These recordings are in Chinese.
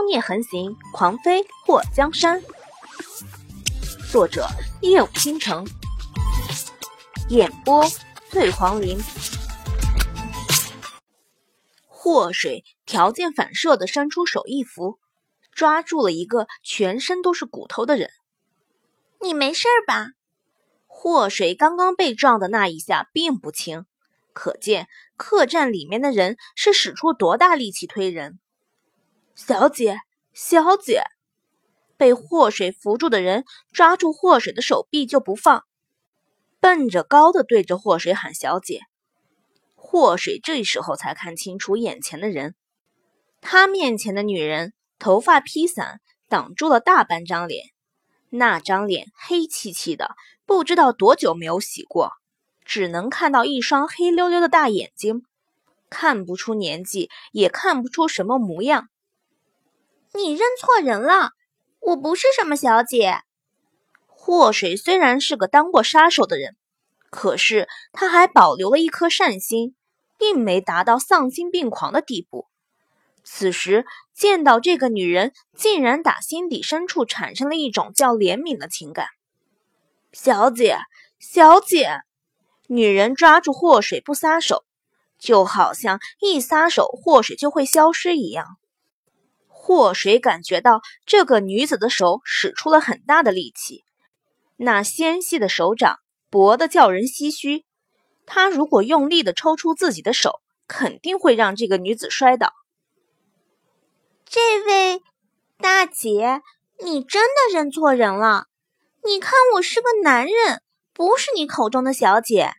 妖孽横行，狂飞破江山。作者：夜舞倾城，演播：醉黄林。祸水条件反射的伸出手一扶，抓住了一个全身都是骨头的人。你没事吧？祸水刚刚被撞的那一下并不轻，可见客栈里面的人是使出多大力气推人。小姐，小姐，被祸水扶住的人抓住祸水的手臂就不放，奔着高的对着祸水喊：“小姐。”祸水这时候才看清楚眼前的人，他面前的女人头发披散，挡住了大半张脸，那张脸黑漆漆的，不知道多久没有洗过，只能看到一双黑溜溜的大眼睛，看不出年纪，也看不出什么模样。你认错人了，我不是什么小姐。祸水虽然是个当过杀手的人，可是他还保留了一颗善心。并没达到丧心病狂的地步。此时见到这个女人，竟然打心底深处产生了一种叫怜悯的情感。小姐，小姐，女人抓住祸水不撒手，就好像一撒手祸水就会消失一样。祸水感觉到这个女子的手使出了很大的力气，那纤细的手掌薄得叫人唏嘘。他如果用力的抽出自己的手，肯定会让这个女子摔倒。这位大姐，你真的认错人了。你看我是个男人，不是你口中的小姐。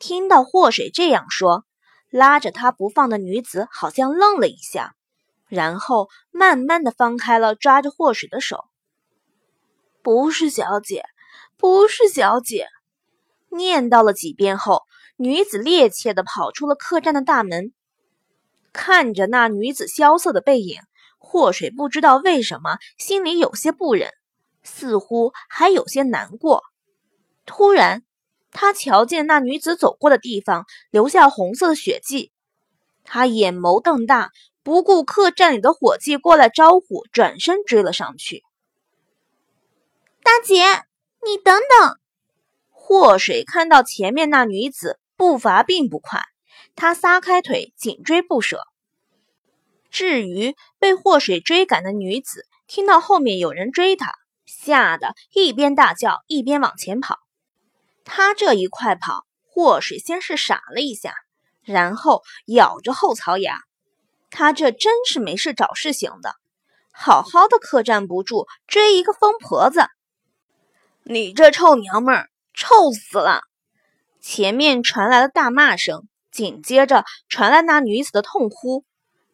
听到祸水这样说，拉着他不放的女子好像愣了一下，然后慢慢的放开了抓着祸水的手。不是小姐，不是小姐。念叨了几遍后，女子趔趄的跑出了客栈的大门。看着那女子萧瑟的背影，祸水不知道为什么心里有些不忍，似乎还有些难过。突然，他瞧见那女子走过的地方留下红色的血迹，他眼眸瞪大，不顾客栈里的伙计过来招呼，转身追了上去。大姐，你等等！祸水看到前面那女子步伐并不快，他撒开腿紧追不舍。至于被祸水追赶的女子，听到后面有人追她，吓得一边大叫一边往前跑。她这一快跑，祸水先是傻了一下，然后咬着后槽牙。他这真是没事找事型的，好好的客栈不住，追一个疯婆子。你这臭娘们儿！臭死了！前面传来了大骂声，紧接着传来那女子的痛呼。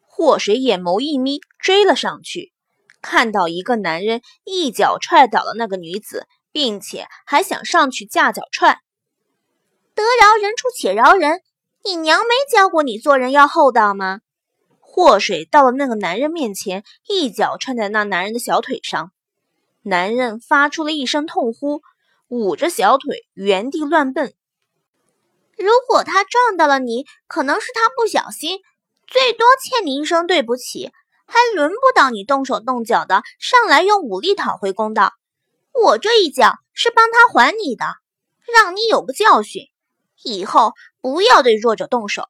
祸水眼眸一眯，追了上去，看到一个男人一脚踹倒了那个女子，并且还想上去架脚踹。得饶人处且饶人，你娘没教过你做人要厚道吗？祸水到了那个男人面前，一脚踹在那男人的小腿上，男人发出了一声痛呼。捂着小腿，原地乱蹦。如果他撞到了你，可能是他不小心，最多欠你一声对不起，还轮不到你动手动脚的上来用武力讨回公道。我这一脚是帮他还你的，让你有个教训，以后不要对弱者动手。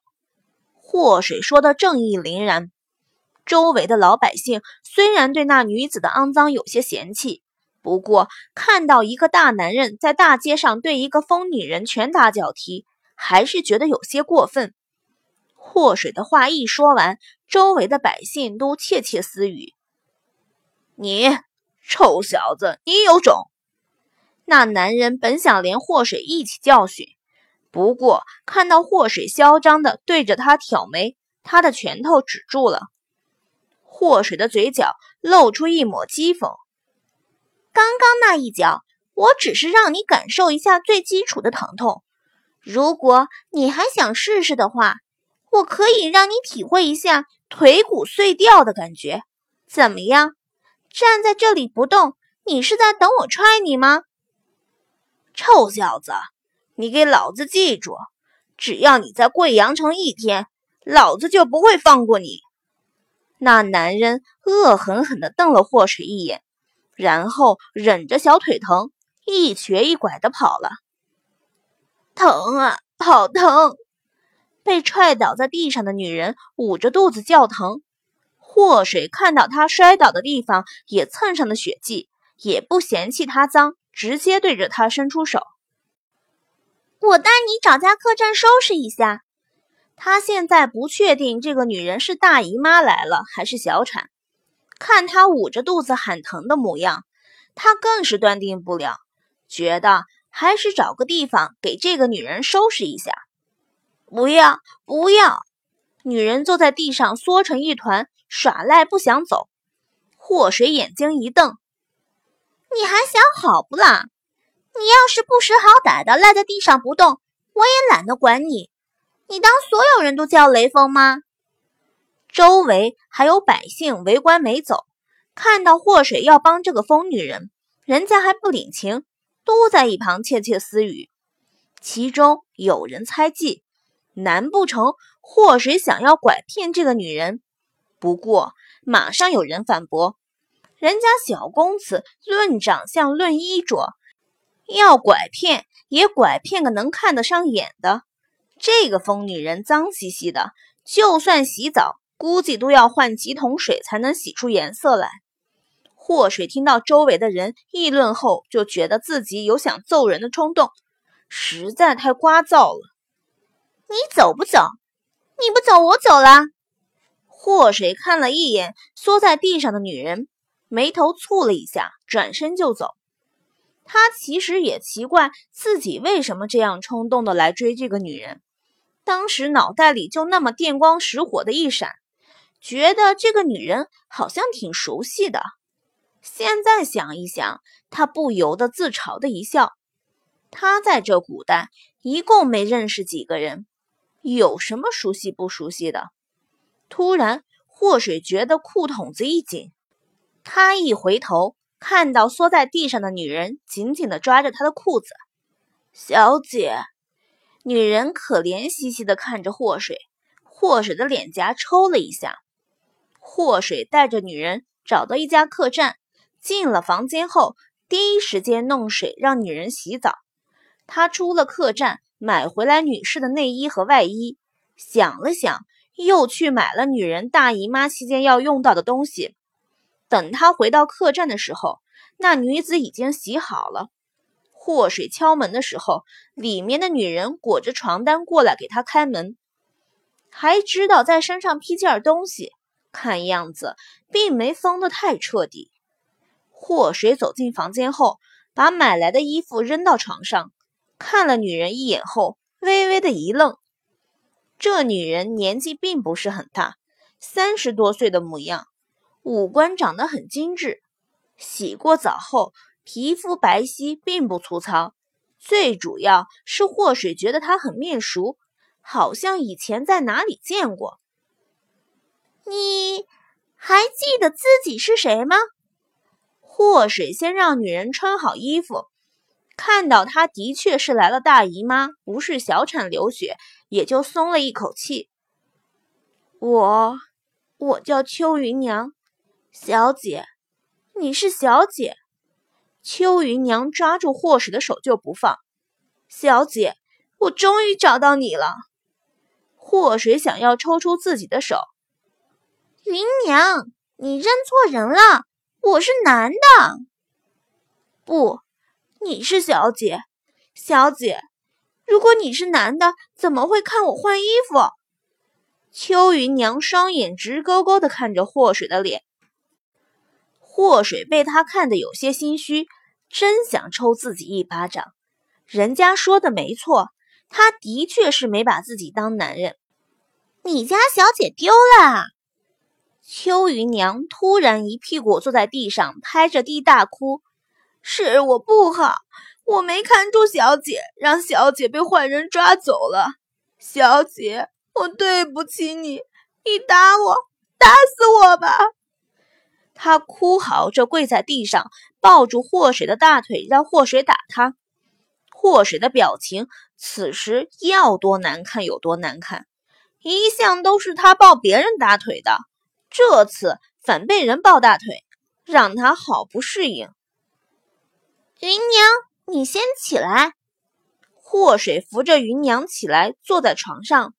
祸水说的正义凛然，周围的老百姓虽然对那女子的肮脏有些嫌弃。不过，看到一个大男人在大街上对一个疯女人拳打脚踢，还是觉得有些过分。祸水的话一说完，周围的百姓都窃窃私语：“你臭小子，你有种！”那男人本想连祸水一起教训，不过看到祸水嚣张的对着他挑眉，他的拳头止住了。祸水的嘴角露出一抹讥讽。刚刚那一脚，我只是让你感受一下最基础的疼痛。如果你还想试试的话，我可以让你体会一下腿骨碎掉的感觉。怎么样？站在这里不动，你是在等我踹你吗？臭小子，你给老子记住，只要你在贵阳城一天，老子就不会放过你！那男人恶狠狠地瞪了祸水一眼，然后忍着小腿疼，一瘸一拐地跑了。疼啊，好疼！被踹倒在地上的女人捂着肚子叫疼。祸水看到她摔倒的地方也蹭上了血迹，也不嫌弃她脏，直接对着她伸出手：“我带你找家客栈收拾一下。”他现在不确定这个女人是大姨妈来了还是小产，看她捂着肚子喊疼的模样，他更是断定不了，觉得还是找个地方给这个女人收拾一下。不要不要！女人坐在地上缩成一团，耍赖不想走。祸水眼睛一瞪：“你还想好不啦？你要是不识好歹的赖在地上不动，我也懒得管你。你当所有人都叫雷锋吗？”周围还有百姓围观没走，看到祸水要帮这个疯女人，人家还不领情，都在一旁窃窃私语。其中有人猜忌。难不成祸水想要拐骗这个女人？不过马上有人反驳：“人家小公子论长相论衣着，要拐骗也拐骗个能看得上眼的。这个疯女人脏兮兮的，就算洗澡，估计都要换几桶水才能洗出颜色来。”祸水听到周围的人议论后，就觉得自己有想揍人的冲动，实在太聒噪了。你走不走？你不走，我走了。祸水看了一眼缩在地上的女人，眉头蹙了一下，转身就走。他其实也奇怪自己为什么这样冲动的来追这个女人。当时脑袋里就那么电光石火的一闪，觉得这个女人好像挺熟悉的。现在想一想，他不由得自嘲的一笑。他在这古代一共没认识几个人。有什么熟悉不熟悉的？突然，祸水觉得裤筒子一紧，他一回头，看到缩在地上的女人紧紧地抓着他的裤子。小姐，女人可怜兮兮地看着祸水，祸水的脸颊抽了一下。祸水带着女人找到一家客栈，进了房间后，第一时间弄水让女人洗澡。他出了客栈。买回来女士的内衣和外衣，想了想，又去买了女人大姨妈期间要用到的东西。等他回到客栈的时候，那女子已经洗好了。祸水敲门的时候，里面的女人裹着床单过来给他开门，还知道在身上披件东西，看样子并没疯得太彻底。祸水走进房间后，把买来的衣服扔到床上。看了女人一眼后，微微的一愣。这女人年纪并不是很大，三十多岁的模样，五官长得很精致。洗过澡后，皮肤白皙，并不粗糙。最主要是祸水觉得她很面熟，好像以前在哪里见过。你还记得自己是谁吗？祸水先让女人穿好衣服。看到她的确是来了大姨妈，不是小产流血，也就松了一口气。我，我叫秋云娘，小姐，你是小姐。秋云娘抓住祸水的手就不放。小姐，我终于找到你了。祸水想要抽出自己的手。云娘，你认错人了，我是男的。不。你是小姐，小姐，如果你是男的，怎么会看我换衣服？秋云娘双眼直勾勾的看着祸水的脸，祸水被他看得有些心虚，真想抽自己一巴掌。人家说的没错，他的确是没把自己当男人。你家小姐丢了。秋云娘突然一屁股坐在地上，拍着地大哭。是我不好，我没看住小姐，让小姐被坏人抓走了。小姐，我对不起你，你打我，打死我吧！她哭嚎着跪在地上，抱住祸水的大腿，让祸水打她。祸水的表情此时要多难看有多难看，一向都是他抱别人大腿的，这次反被人抱大腿，让他好不适应。芸娘，你先起来。祸水扶着芸娘起来，坐在床上。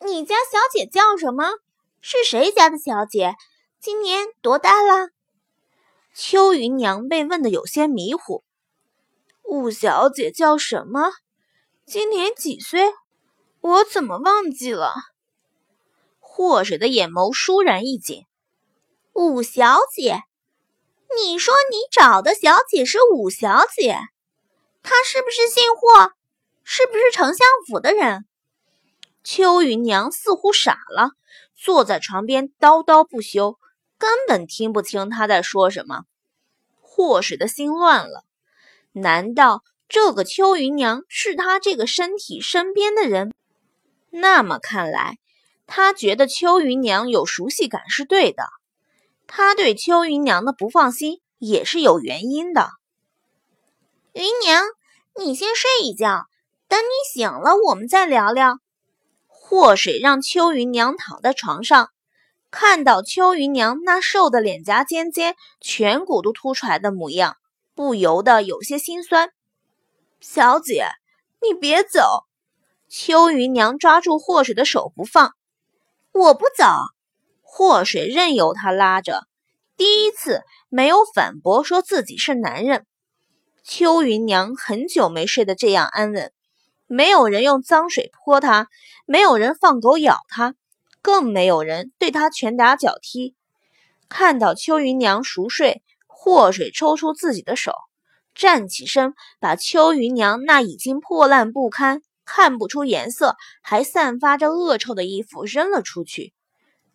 你家小姐叫什么？是谁家的小姐？今年多大了？秋云娘被问得有些迷糊。五小姐叫什么？今年几岁？我怎么忘记了？祸水的眼眸倏然一紧。五小姐，你说你找的小姐是五小姐，她是不是姓霍？是不是丞相府的人？秋云娘似乎傻了，坐在床边叨叨不休，根本听不清他在说什么。祸水的心乱了，难道这个秋云娘是他这个身体身边的人？那么看来，他觉得秋云娘有熟悉感是对的。他对秋云娘的不放心也是有原因的。云娘，你先睡一觉，等你醒了，我们再聊聊。祸水让秋云娘躺在床上，看到秋云娘那瘦的脸颊尖尖、颧骨都凸出来的模样，不由得有些心酸。小姐，你别走。秋云娘抓住祸水的手不放，我不走。祸水任由他拉着，第一次没有反驳，说自己是男人。秋云娘很久没睡得这样安稳，没有人用脏水泼她，没有人放狗咬她，更没有人对她拳打脚踢。看到秋云娘熟睡，祸水抽出自己的手，站起身，把秋云娘那已经破烂不堪。看不出颜色，还散发着恶臭的衣服扔了出去。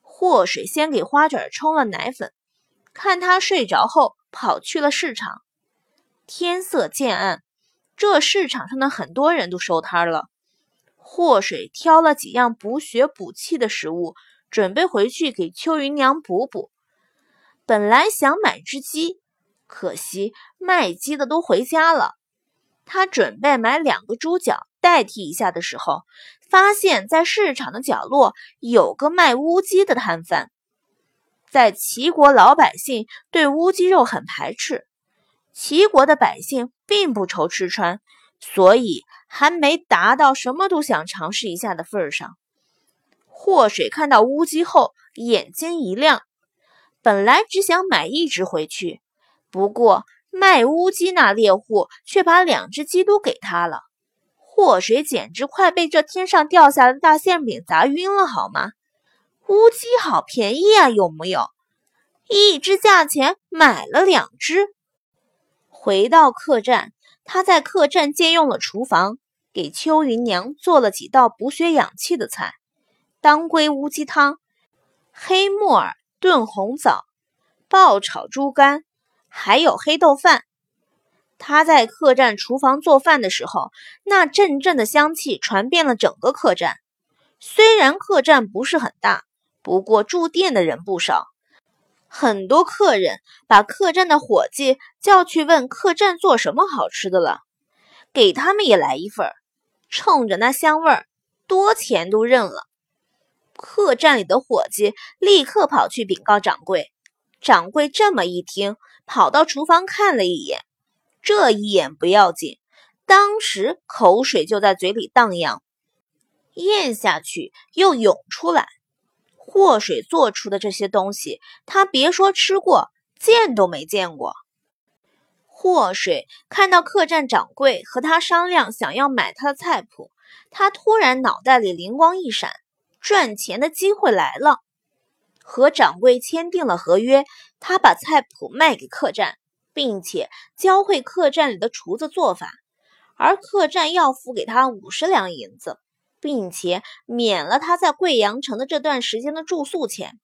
祸水先给花卷冲了奶粉，看他睡着后，跑去了市场。天色渐暗，这市场上的很多人都收摊了。祸水挑了几样补血补气的食物，准备回去给秋云娘补补。本来想买只鸡，可惜卖鸡的都回家了。他准备买两个猪脚。代替一下的时候，发现，在市场的角落有个卖乌鸡的摊贩。在齐国，老百姓对乌鸡肉很排斥。齐国的百姓并不愁吃穿，所以还没达到什么都想尝试一下的份上。祸水看到乌鸡后，眼睛一亮。本来只想买一只回去，不过卖乌鸡那猎户却把两只鸡都给他了。祸水简直快被这天上掉下的大馅饼砸晕了，好吗？乌鸡好便宜啊，有木有？一只价钱买了两只。回到客栈，他在客栈借用了厨房，给秋云娘做了几道补血养气的菜：当归乌鸡汤、黑木耳炖红枣、爆炒猪肝，还有黑豆饭。他在客栈厨房做饭的时候，那阵阵的香气传遍了整个客栈。虽然客栈不是很大，不过住店的人不少，很多客人把客栈的伙计叫去问客栈做什么好吃的了，给他们也来一份。冲着那香味儿，多钱都认了。客栈里的伙计立刻跑去禀告掌柜，掌柜这么一听，跑到厨房看了一眼。这一眼不要紧，当时口水就在嘴里荡漾，咽下去又涌出来。祸水做出的这些东西，他别说吃过，见都没见过。祸水看到客栈掌柜和他商量想要买他的菜谱，他突然脑袋里灵光一闪，赚钱的机会来了。和掌柜签订了合约，他把菜谱卖给客栈。并且教会客栈里的厨子做法，而客栈要付给他五十两银子，并且免了他在贵阳城的这段时间的住宿钱。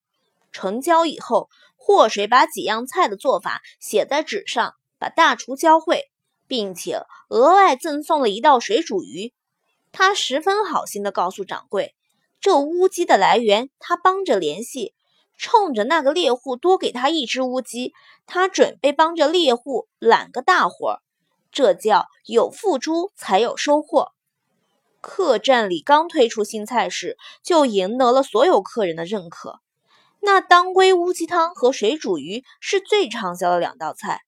成交以后，祸水把几样菜的做法写在纸上，把大厨教会，并且额外赠送了一道水煮鱼。他十分好心地告诉掌柜，这乌鸡的来源他帮着联系。冲着那个猎户多给他一只乌鸡，他准备帮着猎户揽个大活儿，这叫有付出才有收获。客栈里刚推出新菜式，就赢得了所有客人的认可。那当归乌鸡汤和水煮鱼是最畅销的两道菜。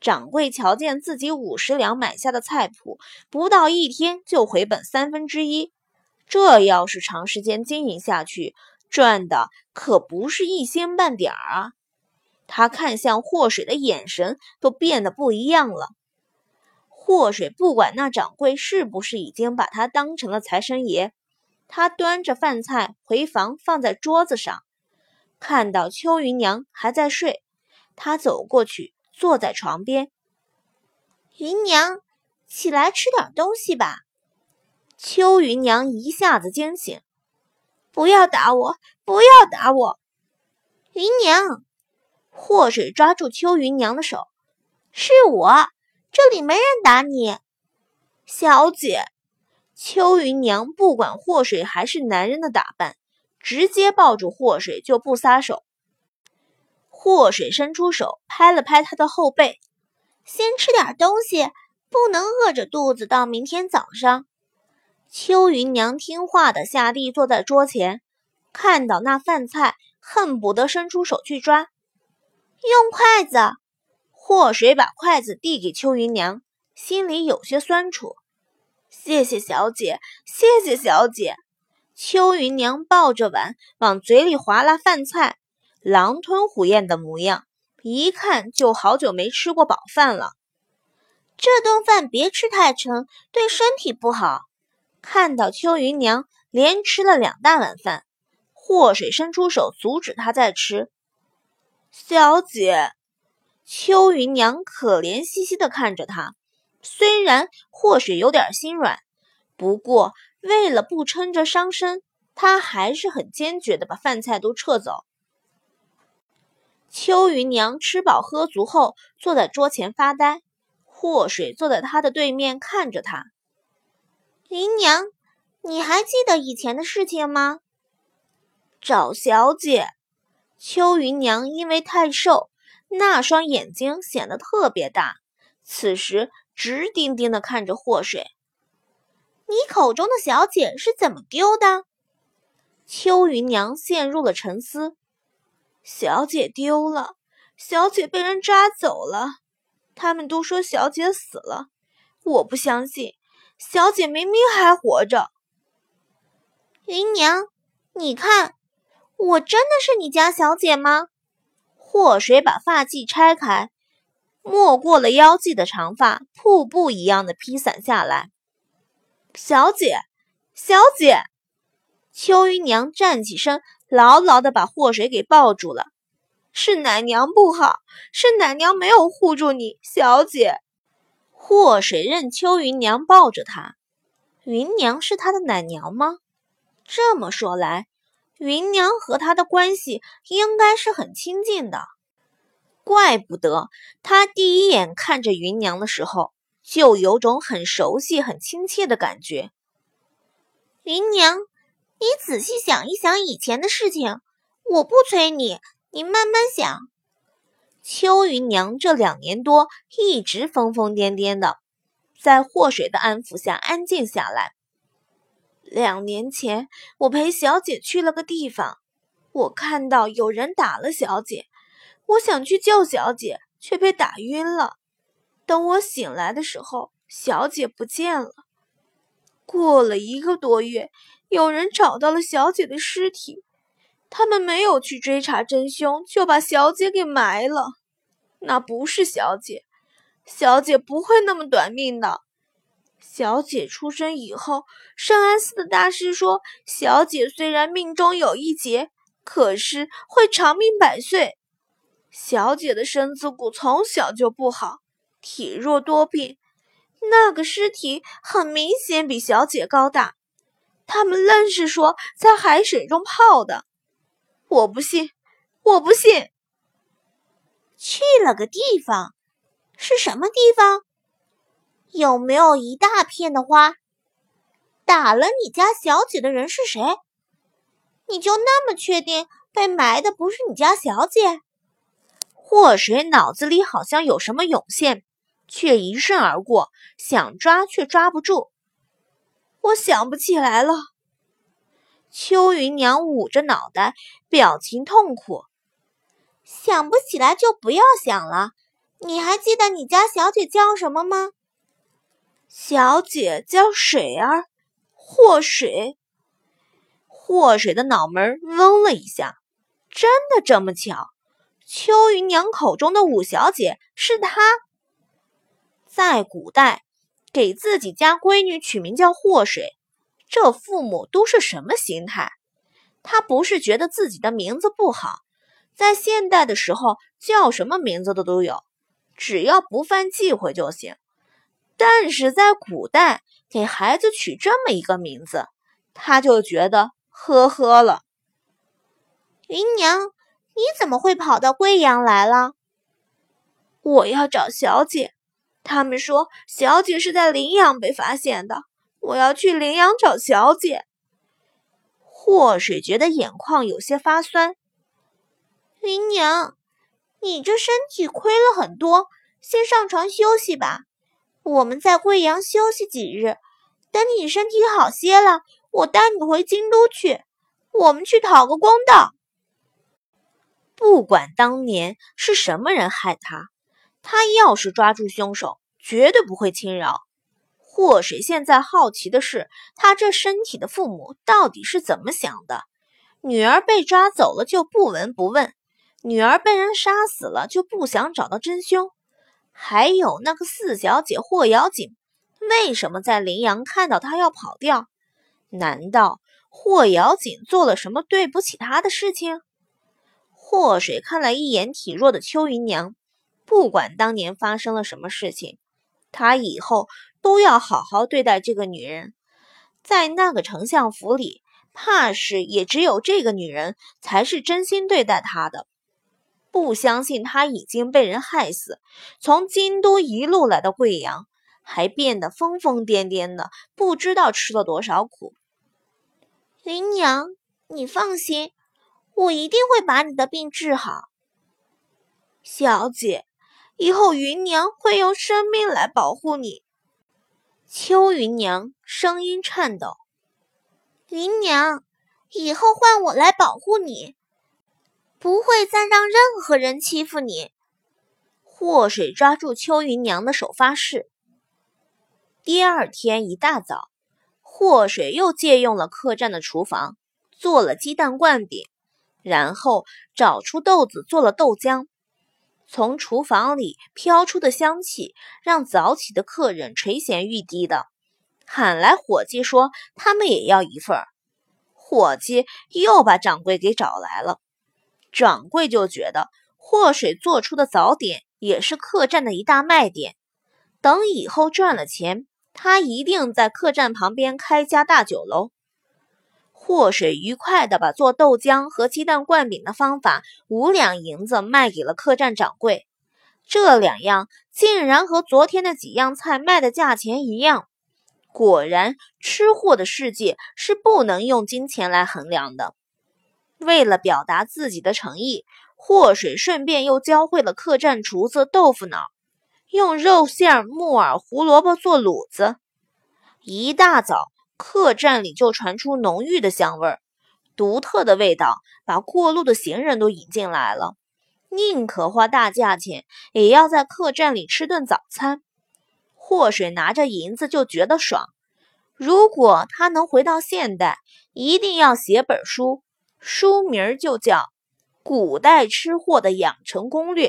掌柜瞧见自己五十两买下的菜谱，不到一天就回本三分之一。这要是长时间经营下去，赚的可不是一星半点儿啊！他看向祸水的眼神都变得不一样了。祸水不管那掌柜是不是已经把他当成了财神爷，他端着饭菜回房放在桌子上。看到秋云娘还在睡，他走过去坐在床边。云娘，起来吃点东西吧。秋云娘一下子惊醒，不要打我，不要打我！云娘，祸水抓住秋云娘的手，是我，这里没人打你。小姐，秋云娘不管祸水还是男人的打扮。直接抱住祸水就不撒手。祸水伸出手拍了拍他的后背，先吃点东西，不能饿着肚子到明天早上。秋云娘听话的下地坐在桌前，看到那饭菜，恨不得伸出手去抓。用筷子。祸水把筷子递给秋云娘，心里有些酸楚。谢谢小姐，谢谢小姐。秋云娘抱着碗往嘴里划拉饭菜，狼吞虎咽的模样，一看就好久没吃过饱饭了。这顿饭别吃太撑，对身体不好。看到秋云娘连吃了两大碗饭，祸水伸出手阻止她再吃。小姐，秋云娘可怜兮兮的看着她，虽然祸水有点心软，不过。为了不撑着伤身，他还是很坚决的把饭菜都撤走。秋云娘吃饱喝足后，坐在桌前发呆。祸水坐在她的对面看着她。云娘，你还记得以前的事情吗？找小姐。秋云娘因为太瘦，那双眼睛显得特别大，此时直盯盯的看着祸水。你口中的小姐是怎么丢的？秋云娘陷入了沉思。小姐丢了，小姐被人抓走了。他们都说小姐死了，我不相信，小姐明明还活着。云娘，你看，我真的是你家小姐吗？祸水把发髻拆开，没过了腰际的长发，瀑布一样的披散下来。小姐，小姐，秋云娘站起身，牢牢的把祸水给抱住了。是奶娘不好，是奶娘没有护住你，小姐。祸水任秋云娘抱着她，云娘是她的奶娘吗？这么说来，云娘和她的关系应该是很亲近的。怪不得她第一眼看着云娘的时候。就有种很熟悉、很亲切的感觉。云娘，你仔细想一想以前的事情，我不催你，你慢慢想。秋云娘这两年多一直疯疯癫癫的，在祸水的安抚下安静下来。两年前，我陪小姐去了个地方，我看到有人打了小姐，我想去救小姐，却被打晕了。等我醒来的时候，小姐不见了。过了一个多月，有人找到了小姐的尸体，他们没有去追查真凶，就把小姐给埋了。那不是小姐，小姐不会那么短命的。小姐出生以后，圣安寺的大师说，小姐虽然命中有一劫，可是会长命百岁。小姐的身子骨从小就不好。体弱多病，那个尸体很明显比小姐高大。他们愣是说在海水中泡的，我不信，我不信。去了个地方，是什么地方？有没有一大片的花？打了你家小姐的人是谁？你就那么确定被埋的不是你家小姐？祸水脑子里好像有什么涌现。却一瞬而过，想抓却抓不住。我想不起来了。秋云娘捂着脑袋，表情痛苦。想不起来就不要想了。你还记得你家小姐叫什么吗？小姐叫水儿，祸水。祸水的脑门嗡了一下，真的这么巧？秋云娘口中的五小姐是她。在古代，给自己家闺女取名叫祸水，这父母都是什么心态？他不是觉得自己的名字不好，在现代的时候，叫什么名字的都有，只要不犯忌讳就行。但是在古代，给孩子取这么一个名字，他就觉得呵呵了。云娘，你怎么会跑到贵阳来了？我要找小姐，他们说小姐是在临阳被发现的，我要去临阳找小姐。祸水觉得眼眶有些发酸。云娘，你这身体亏了很多，先上床休息吧。我们在贵阳休息几日，等你身体好些了，我带你回京都去。我们去讨个公道。不管当年是什么人害他，他要是抓住凶手，绝对不会轻饶。祸水现在好奇的是，他这身体的父母到底是怎么想的？女儿被抓走了就不闻不问，女儿被人杀死了就不想找到真凶。还有那个四小姐霍瑶锦，为什么在林阳看到她要跑掉？难道霍瑶锦做了什么对不起她的事情？祸水看了一眼体弱的秋云娘，不管当年发生了什么事情，他以后都要好好对待这个女人。在那个丞相府里，怕是也只有这个女人才是真心对待他的。不相信他已经被人害死，从京都一路来到贵阳，还变得疯疯癫癫的，不知道吃了多少苦。林娘，你放心，我一定会把你的病治好。小姐，以后云娘会用生命来保护你。秋云娘声音颤抖。云娘，以后换我来保护你。不会再让任何人欺负你。祸水抓住秋云娘的手发誓。第二天一大早，祸水又借用了客栈的厨房，做了鸡蛋灌饼，然后找出豆子做了豆浆。从厨房里飘出的香气，让早起的客人垂涎欲滴的，喊来伙计说他们也要一份儿。伙计又把掌柜给找来了。掌柜就觉得祸水做出的早点也是客栈的一大卖点。等以后赚了钱，他一定在客栈旁边开家大酒楼。祸水愉快地把做豆浆和鸡蛋灌饼的方法五两银子卖给了客栈掌柜。这两样竟然和昨天的几样菜卖的价钱一样。果然，吃货的世界是不能用金钱来衡量的。为了表达自己的诚意，祸水顺便又教会了客栈厨子豆腐脑，用肉馅、木耳、胡萝卜做卤子。一大早，客栈里就传出浓郁的香味儿，独特的味道把过路的行人都引进来了，宁可花大价钱，也要在客栈里吃顿早餐。祸水拿着银子就觉得爽。如果他能回到现代，一定要写本书。书名就叫《古代吃货的养成攻略》，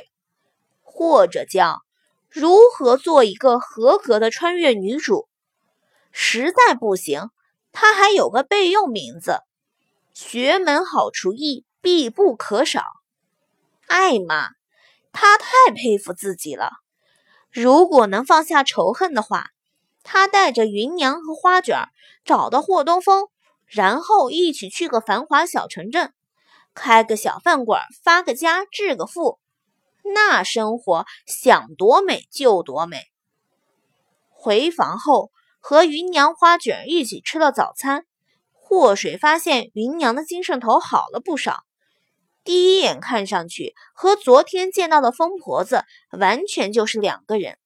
或者叫《如何做一个合格的穿越女主》。实在不行，他还有个备用名字：学门好厨艺必不可少。艾玛，他太佩服自己了。如果能放下仇恨的话，他带着芸娘和花卷找到霍东风。然后一起去个繁华小城镇，开个小饭馆，发个家，致个富，那生活想多美就多美。回房后，和芸娘花卷一起吃了早餐。祸水发现芸娘的精神头好了不少，第一眼看上去和昨天见到的疯婆子完全就是两个人。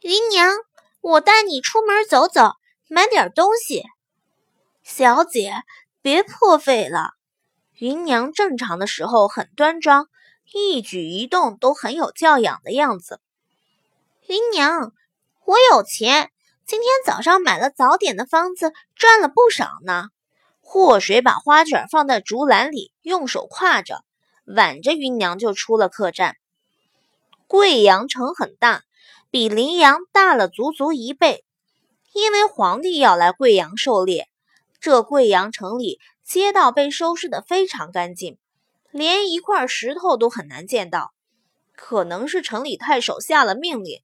芸娘，我带你出门走走，买点东西。小姐，别破费了。芸娘正常的时候很端庄，一举一动都很有教养的样子。芸娘，我有钱，今天早上买了早点的方子，赚了不少呢。祸水把花卷放在竹篮里，用手挎着，挽着芸娘就出了客栈。贵阳城很大，比临阳大了足足一倍，因为皇帝要来贵阳狩猎。这贵阳城里街道被收拾得非常干净，连一块石头都很难见到。可能是城里太守下了命令，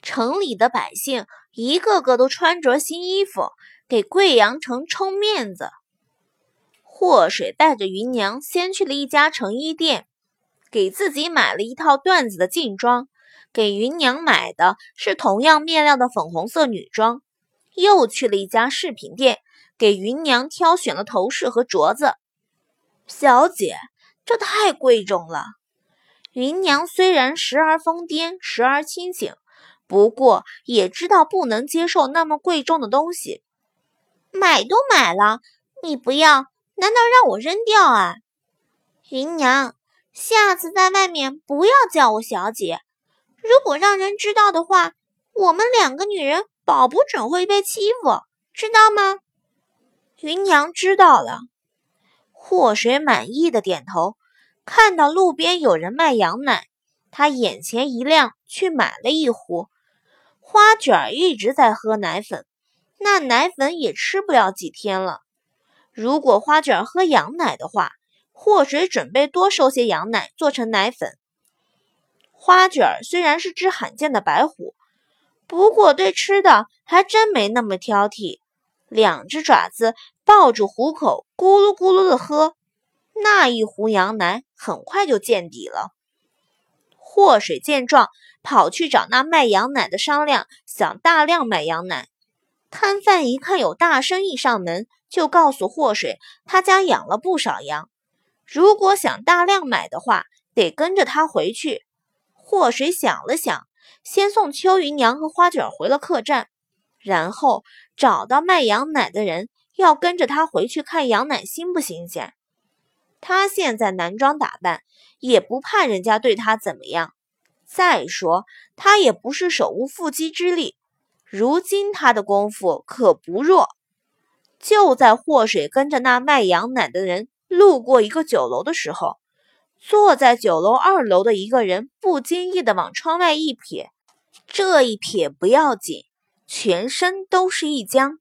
城里的百姓一个个都穿着新衣服，给贵阳城充面子。祸水带着芸娘先去了一家成衣店，给自己买了一套缎子的劲装，给芸娘买的是同样面料的粉红色女装。又去了一家饰品店。给芸娘挑选了头饰和镯子，小姐，这太贵重了。芸娘虽然时而疯癫，时而清醒，不过也知道不能接受那么贵重的东西。买都买了，你不要，难道让我扔掉啊？芸娘，下次在外面不要叫我小姐，如果让人知道的话，我们两个女人保不准会被欺负，知道吗？芸娘知道了，祸水满意的点头。看到路边有人卖羊奶，他眼前一亮，去买了一壶。花卷一直在喝奶粉，那奶粉也吃不了几天了。如果花卷喝羊奶的话，祸水准备多收些羊奶做成奶粉。花卷虽然是只罕见的白虎，不过对吃的还真没那么挑剔。两只爪子抱住壶口，咕噜咕噜的喝，那一壶羊奶很快就见底了。祸水见状，跑去找那卖羊奶的商量，想大量买羊奶。摊贩一看有大生意上门，就告诉祸水，他家养了不少羊，如果想大量买的话，得跟着他回去。祸水想了想，先送秋云娘和花卷回了客栈。然后找到卖羊奶的人，要跟着他回去看羊奶新不新鲜。他现在男装打扮，也不怕人家对他怎么样。再说他也不是手无缚鸡之力，如今他的功夫可不弱。就在祸水跟着那卖羊奶的人路过一个酒楼的时候，坐在酒楼二楼的一个人不经意的往窗外一瞥，这一瞥不要紧。全身都是一僵。